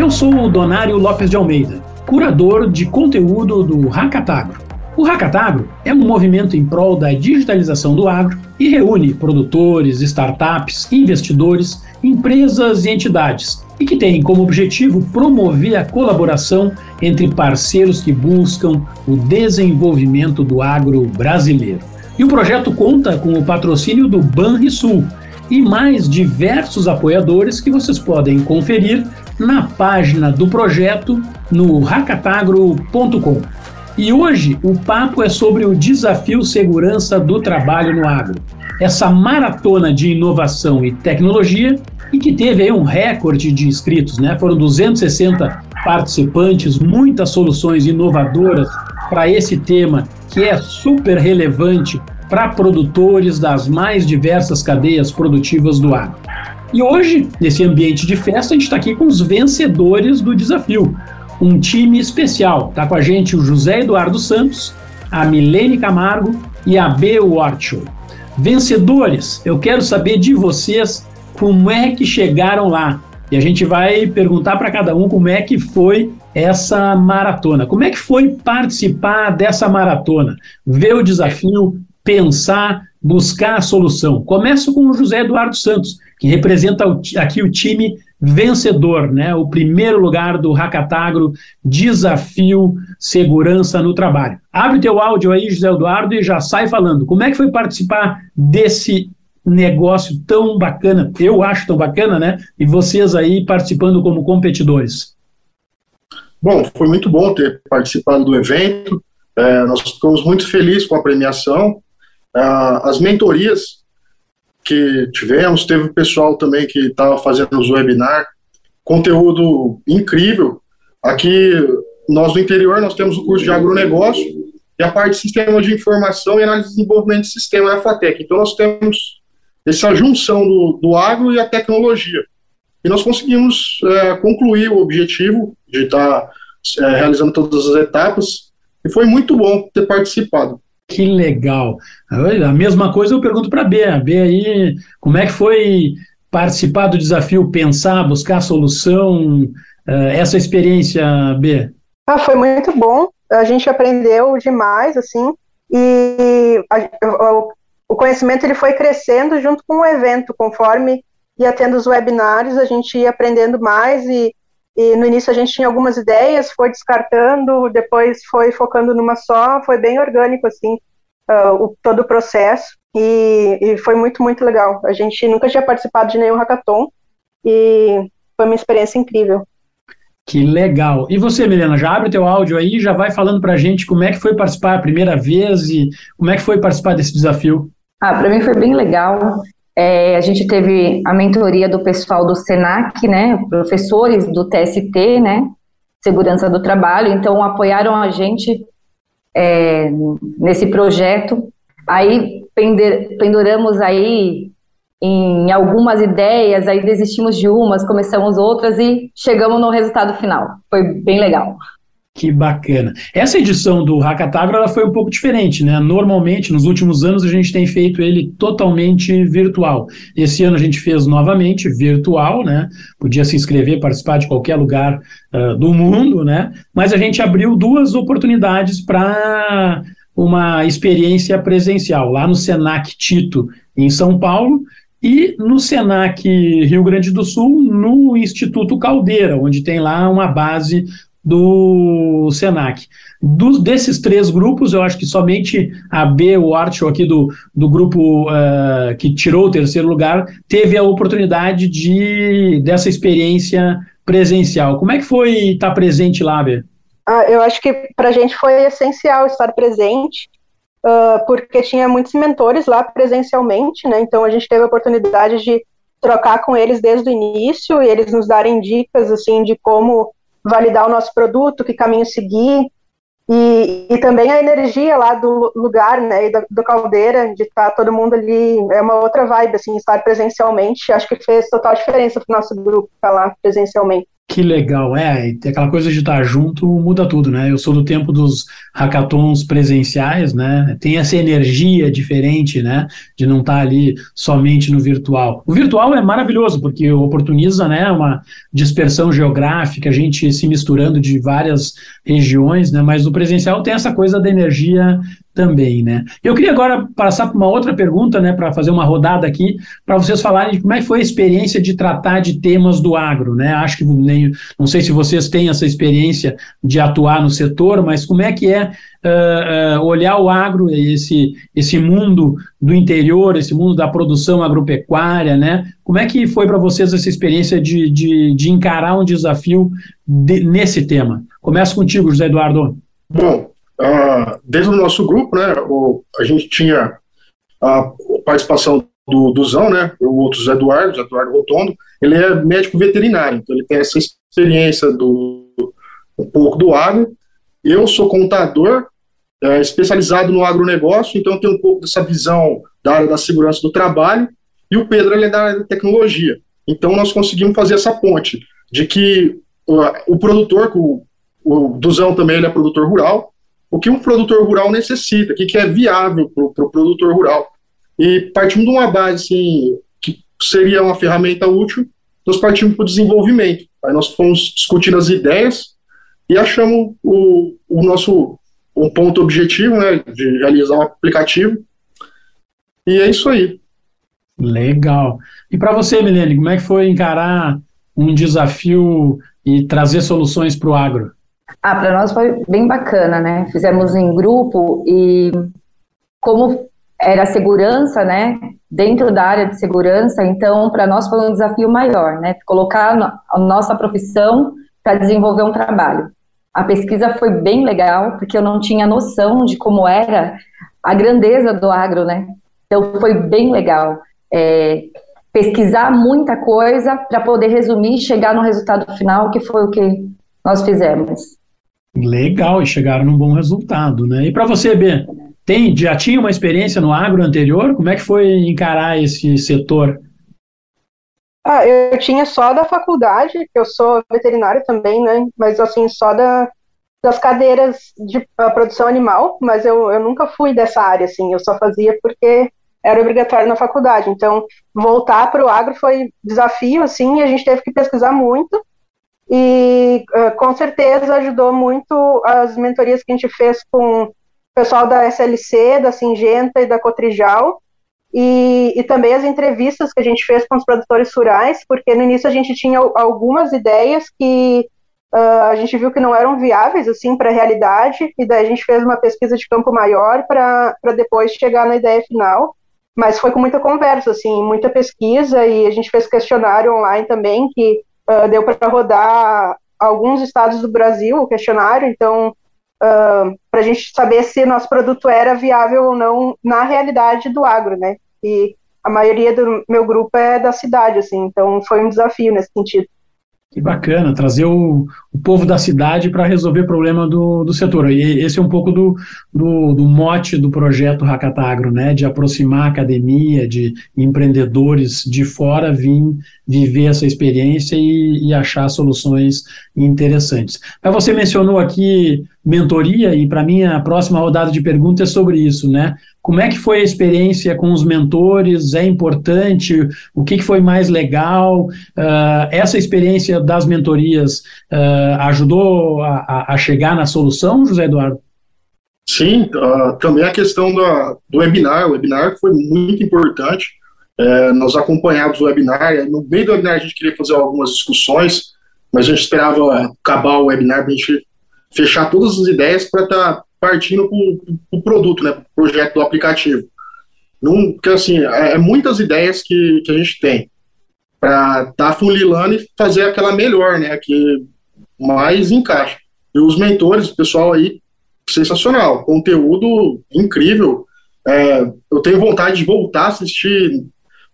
Eu sou o Donário Lopes de Almeida, curador de conteúdo do Hackatagro. O Hackatagro é um movimento em prol da digitalização do agro e reúne produtores, startups, investidores, empresas e entidades, e que tem como objetivo promover a colaboração entre parceiros que buscam o desenvolvimento do agro brasileiro. E o projeto conta com o patrocínio do Banrisul e mais diversos apoiadores que vocês podem conferir na página do projeto no racatagro.com. E hoje o papo é sobre o desafio segurança do trabalho no agro. Essa maratona de inovação e tecnologia e que teve aí um recorde de inscritos, né? Foram 260 participantes, muitas soluções inovadoras para esse tema que é super relevante para produtores das mais diversas cadeias produtivas do agro. E hoje, nesse ambiente de festa, a gente está aqui com os vencedores do desafio. Um time especial. Está com a gente o José Eduardo Santos, a Milene Camargo e a B. Warchow. Vencedores, eu quero saber de vocês como é que chegaram lá. E a gente vai perguntar para cada um como é que foi essa maratona. Como é que foi participar dessa maratona? Ver o desafio, pensar, buscar a solução. Começo com o José Eduardo Santos, que representa aqui o time vencedor, né? O primeiro lugar do Hackatagro Desafio Segurança no Trabalho. Abre teu áudio aí, José Eduardo, e já sai falando. Como é que foi participar desse negócio tão bacana, eu acho tão bacana, né? E vocês aí participando como competidores. Bom, foi muito bom ter participado do evento. É, nós ficamos muito felizes com a premiação. É, as mentorias que tivemos, teve o pessoal também que estava fazendo os webinar, conteúdo incrível. Aqui, nós no interior, nós temos o curso de agronegócio e a parte de sistema de informação e análise de desenvolvimento de sistema na FATEC. Então, nós temos essa junção do, do agro e a tecnologia. E nós conseguimos é, concluir o objetivo de estar tá, é, realizando todas as etapas, e foi muito bom ter participado. Que legal. A mesma coisa eu pergunto para a B. A B aí, como é que foi participar do desafio, pensar, buscar solução, é, essa experiência, B? Ah, foi muito bom. A gente aprendeu demais, assim, e a, o conhecimento ele foi crescendo junto com o evento, conforme ia tendo os webinários, a gente ia aprendendo mais e, e no início a gente tinha algumas ideias, foi descartando, depois foi focando numa só, foi bem orgânico assim, uh, o, todo o processo e, e, foi muito, muito legal. A gente nunca tinha participado de nenhum hackathon e foi uma experiência incrível. Que legal. E você, Milena, já abre o teu áudio aí, já vai falando para a gente como é que foi participar a primeira vez e como é que foi participar desse desafio. Ah, para mim foi bem legal. É, a gente teve a mentoria do pessoal do SENAC, né, professores do TST, né, Segurança do Trabalho, então apoiaram a gente é, nesse projeto. Aí penduramos aí em algumas ideias, aí desistimos de umas, começamos outras e chegamos no resultado final. Foi bem legal. Que bacana. Essa edição do Hackatagro ela foi um pouco diferente, né? Normalmente, nos últimos anos, a gente tem feito ele totalmente virtual. Esse ano a gente fez novamente virtual, né? Podia se inscrever, participar de qualquer lugar uh, do mundo, né? Mas a gente abriu duas oportunidades para uma experiência presencial, lá no Senac Tito, em São Paulo, e no Senac Rio Grande do Sul, no Instituto Caldeira, onde tem lá uma base do Senac. Dos, desses três grupos, eu acho que somente a B, o Artio aqui do, do grupo uh, que tirou o terceiro lugar, teve a oportunidade de dessa experiência presencial. Como é que foi estar presente lá, B? Ah, eu acho que para a gente foi essencial estar presente, uh, porque tinha muitos mentores lá presencialmente, né? Então a gente teve a oportunidade de trocar com eles desde o início e eles nos darem dicas assim de como validar o nosso produto, que caminho seguir, e, e também a energia lá do lugar, né, e do, do Caldeira, de estar todo mundo ali, é uma outra vibe, assim, estar presencialmente, acho que fez total diferença para o nosso grupo estar lá presencialmente. Que legal, é, aquela coisa de estar junto muda tudo, né? Eu sou do tempo dos hackathons presenciais, né? Tem essa energia diferente, né? De não estar ali somente no virtual. O virtual é maravilhoso porque oportuniza, né, uma dispersão geográfica, a gente se misturando de várias regiões, né? Mas o presencial tem essa coisa da energia também, né? Eu queria agora passar para uma outra pergunta, né, para fazer uma rodada aqui, para vocês falarem de como é que foi a experiência de tratar de temas do agro, né? Acho que nem, não sei se vocês têm essa experiência de atuar no setor, mas como é que é uh, uh, olhar o agro, esse, esse mundo do interior, esse mundo da produção agropecuária, né? Como é que foi para vocês essa experiência de, de, de encarar um desafio de, nesse tema? Começo contigo, José Eduardo. Bom, Uh, dentro do nosso grupo, né, o, a gente tinha a participação do, do Zão, né, o outro Zé Eduardo, Eduardo Rotondo, ele é médico veterinário, então ele tem essa experiência do um pouco do agro. Eu sou contador, é, especializado no agronegócio, então eu tenho um pouco dessa visão da área da segurança do trabalho, e o Pedro ele é da área da tecnologia. Então nós conseguimos fazer essa ponte de que uh, o produtor, o, o Duzão também ele é produtor rural, o que um produtor rural necessita, o que, que é viável para o pro produtor rural. E partindo de uma base assim, que seria uma ferramenta útil, nós partimos para o desenvolvimento. Aí nós fomos discutindo as ideias e achamos o, o nosso um ponto objetivo né, de realizar um aplicativo. E é isso aí. Legal. E para você, Milene, como é que foi encarar um desafio e trazer soluções para o agro? Ah, para nós foi bem bacana, né? Fizemos em grupo e como era segurança, né? Dentro da área de segurança, então para nós foi um desafio maior, né? Colocar a nossa profissão para desenvolver um trabalho. A pesquisa foi bem legal, porque eu não tinha noção de como era a grandeza do agro, né? Então foi bem legal. É, pesquisar muita coisa para poder resumir e chegar no resultado final, que foi o que nós fizemos. Legal, e chegaram num bom resultado, né? E para você, B, tem, já tinha uma experiência no agro anterior? Como é que foi encarar esse setor? Ah, eu tinha só da faculdade, eu sou veterinário também, né? Mas assim, só da, das cadeiras de produção animal, mas eu, eu nunca fui dessa área, assim, eu só fazia porque era obrigatório na faculdade. Então, voltar para o agro foi desafio, assim, e a gente teve que pesquisar muito e uh, com certeza ajudou muito as mentorias que a gente fez com o pessoal da SLC, da Singenta e da Cotrijal, e, e, também as entrevistas que a gente fez com os produtores rurais, porque no início a gente tinha algumas ideias que uh, a gente viu que não eram viáveis assim para a realidade, e daí a gente fez uma pesquisa de campo maior para depois chegar na ideia final. Mas foi com muita conversa, assim, muita pesquisa, e a gente fez questionário online também, que uh, deu para rodar alguns estados do Brasil o questionário, então uh, para a gente saber se nosso produto era viável ou não na realidade do agro, né? E a maioria do meu grupo é da cidade, assim, então foi um desafio nesse sentido. Que bacana, trazer o, o povo da cidade para resolver o problema do, do setor. E esse é um pouco do, do, do mote do projeto Hackatagro, né? De aproximar a academia, de empreendedores de fora vir viver essa experiência e, e achar soluções interessantes. Mas você mencionou aqui mentoria, e para mim a próxima rodada de perguntas é sobre isso, né? Como é que foi a experiência com os mentores? É importante? O que, que foi mais legal? Uh, essa experiência das mentorias uh, ajudou a, a, chegar na solução, José Eduardo? Sim, uh, também a questão da, do webinar. O webinar foi muito importante. É, nós acompanhamos o webinar. No meio do webinar a gente queria fazer algumas discussões, mas a gente esperava acabar o webinar para a gente fechar todas as ideias para estar tá partindo para o produto, né, projeto do aplicativo. Porque, assim, é, é, muitas ideias que, que a gente tem para estar tá funilando e fazer aquela melhor, né, que mais encaixa. E os mentores, o pessoal aí, sensacional, conteúdo incrível. É, eu tenho vontade de voltar a assistir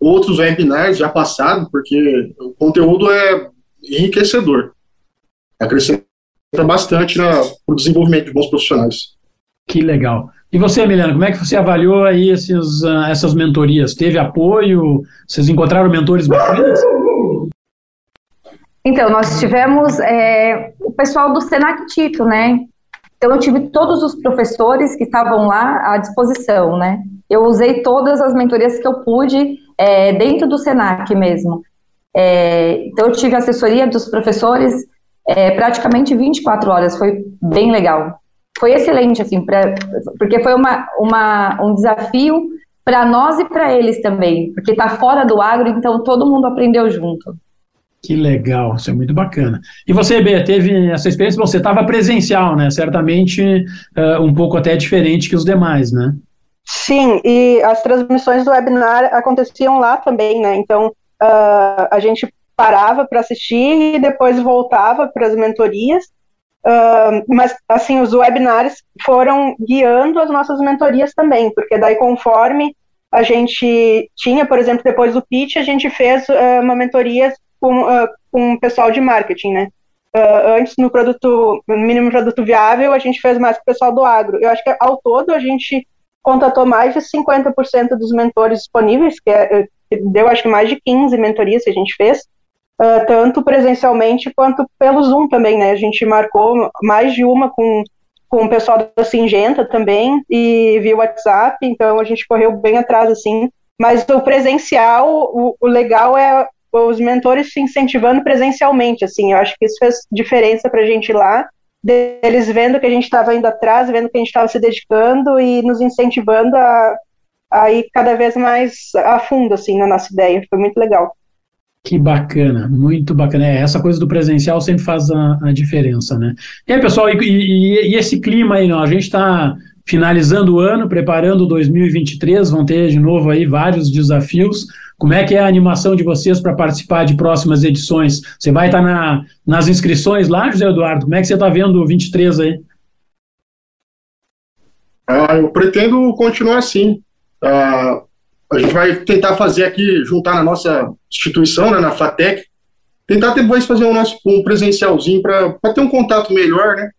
outros webinars já passados, porque o conteúdo é enriquecedor. Acrescenta bastante para o desenvolvimento de bons profissionais. Que legal. E você, Milena, como é que você avaliou aí esses, uh, essas mentorias? Teve apoio? Vocês encontraram mentores bacanas? Então, nós tivemos é, o pessoal do Senac Tito, né? Então, eu tive todos os professores que estavam lá à disposição, né? Eu usei todas as mentorias que eu pude é, dentro do Senac mesmo. É, então, eu tive assessoria dos professores é, praticamente 24 horas, foi bem legal. Foi excelente, assim, pra, porque foi uma, uma, um desafio para nós e para eles também, porque está fora do agro, então todo mundo aprendeu junto. Que legal, isso é muito bacana. E você, B, teve essa experiência? Você estava presencial, né? Certamente uh, um pouco até diferente que os demais, né? Sim, e as transmissões do webinar aconteciam lá também, né? Então uh, a gente parava para assistir e depois voltava para as mentorias. Uh, mas assim, os webinars foram guiando as nossas mentorias também, porque daí conforme a gente tinha, por exemplo, depois do pitch, a gente fez uma mentoria com, uh, com o pessoal de marketing, né? Uh, antes, no produto, no mínimo produto viável, a gente fez mais com o pessoal do agro. Eu acho que, ao todo, a gente contatou mais de 50% dos mentores disponíveis, que, é, deu, acho que, mais de 15 mentorias que a gente fez, uh, tanto presencialmente quanto pelo Zoom também, né? A gente marcou mais de uma com, com o pessoal da Singenta também, e via WhatsApp, então a gente correu bem atrás, assim. Mas o presencial, o, o legal é os mentores se incentivando presencialmente, assim, eu acho que isso fez diferença para a gente lá, deles vendo que a gente estava indo atrás, vendo que a gente estava se dedicando e nos incentivando a, a ir cada vez mais a fundo, assim, na nossa ideia, foi muito legal. Que bacana, muito bacana. É, essa coisa do presencial sempre faz a, a diferença, né? E aí, pessoal, e, e, e esse clima aí, não? a gente está finalizando o ano, preparando 2023, vão ter de novo aí vários desafios. Como é que é a animação de vocês para participar de próximas edições? Você vai estar tá na, nas inscrições lá, José Eduardo? Como é que você está vendo o 23 aí? Ah, eu pretendo continuar assim. Ah, a gente vai tentar fazer aqui, juntar na nossa instituição, né, na FATEC, tentar depois fazer um, nosso, um presencialzinho para ter um contato melhor, né?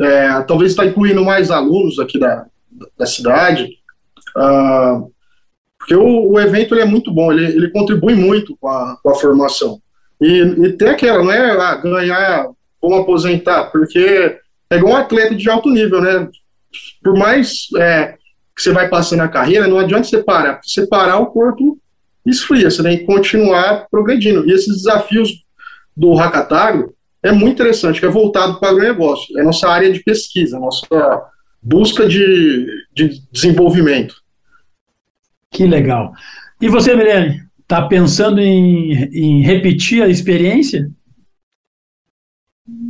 É, talvez estar tá incluindo mais alunos aqui da, da cidade. Ah, porque o, o evento é muito bom, ele, ele contribui muito com a, com a formação. E, e tem aquela, não é ah, ganhar, vamos aposentar, porque é igual um atleta de alto nível, né? Por mais é, que você vai passando a carreira, não adianta você parar. Você parar, o corpo esfria, você tem que continuar progredindo. E esses desafios do Hackatagro é muito interessante, que é voltado para o negócio, é nossa área de pesquisa, nossa busca de, de desenvolvimento. Que legal. E você, Milene, está pensando em, em repetir a experiência?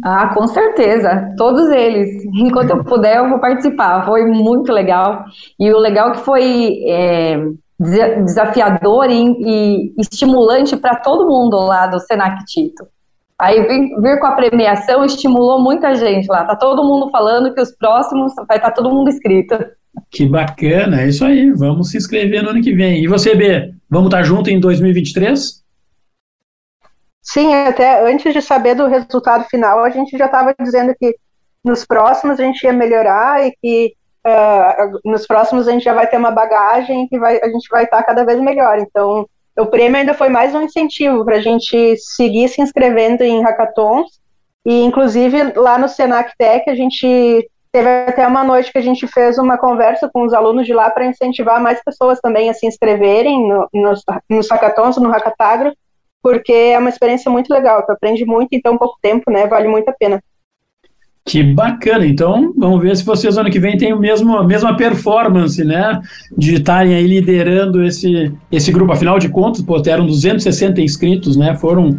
Ah, com certeza, todos eles. Enquanto eu puder, eu vou participar. Foi muito legal. E o legal que foi é, desafiador e, e estimulante para todo mundo lá do Senac Tito. Aí vir, vir, com a premiação estimulou muita gente lá. Tá todo mundo falando que os próximos vai estar tá todo mundo inscrito. Que bacana, é isso aí. Vamos se inscrever no ano que vem. E você, B, vamos estar junto em 2023? Sim, até antes de saber do resultado final, a gente já estava dizendo que nos próximos a gente ia melhorar e que uh, nos próximos a gente já vai ter uma bagagem que vai, a gente vai estar cada vez melhor. Então, o prêmio ainda foi mais um incentivo para a gente seguir se inscrevendo em hackathons. E, inclusive, lá no Senac Tech, a gente Teve até uma noite que a gente fez uma conversa com os alunos de lá para incentivar mais pessoas também a se inscreverem no, nos, nos hackathons, no Hackatagro, porque é uma experiência muito legal, tu aprende muito em tão pouco tempo, né? Vale muito a pena. Que bacana, então vamos ver se vocês ano que vem têm o mesmo, a mesma performance, né? De estarem aí liderando esse, esse grupo. Afinal de contas, pô, eram 260 inscritos, né? Foram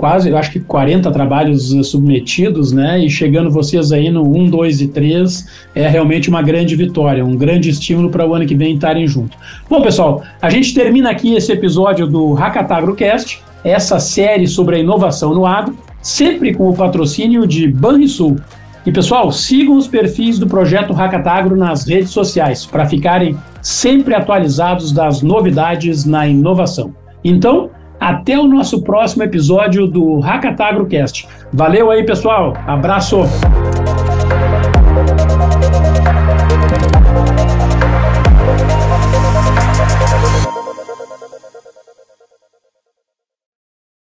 quase, eu acho que 40 trabalhos eh, submetidos, né? E chegando vocês aí no 1, 2 e 3 é realmente uma grande vitória, um grande estímulo para o ano que vem estarem junto. Bom, pessoal, a gente termina aqui esse episódio do Hackatagrocast, essa série sobre a inovação no agro, sempre com o patrocínio de Banrisul. E pessoal, sigam os perfis do projeto Hackatagro nas redes sociais para ficarem sempre atualizados das novidades na inovação. Então, até o nosso próximo episódio do Hackatagrocast. Valeu aí, pessoal. Abraço.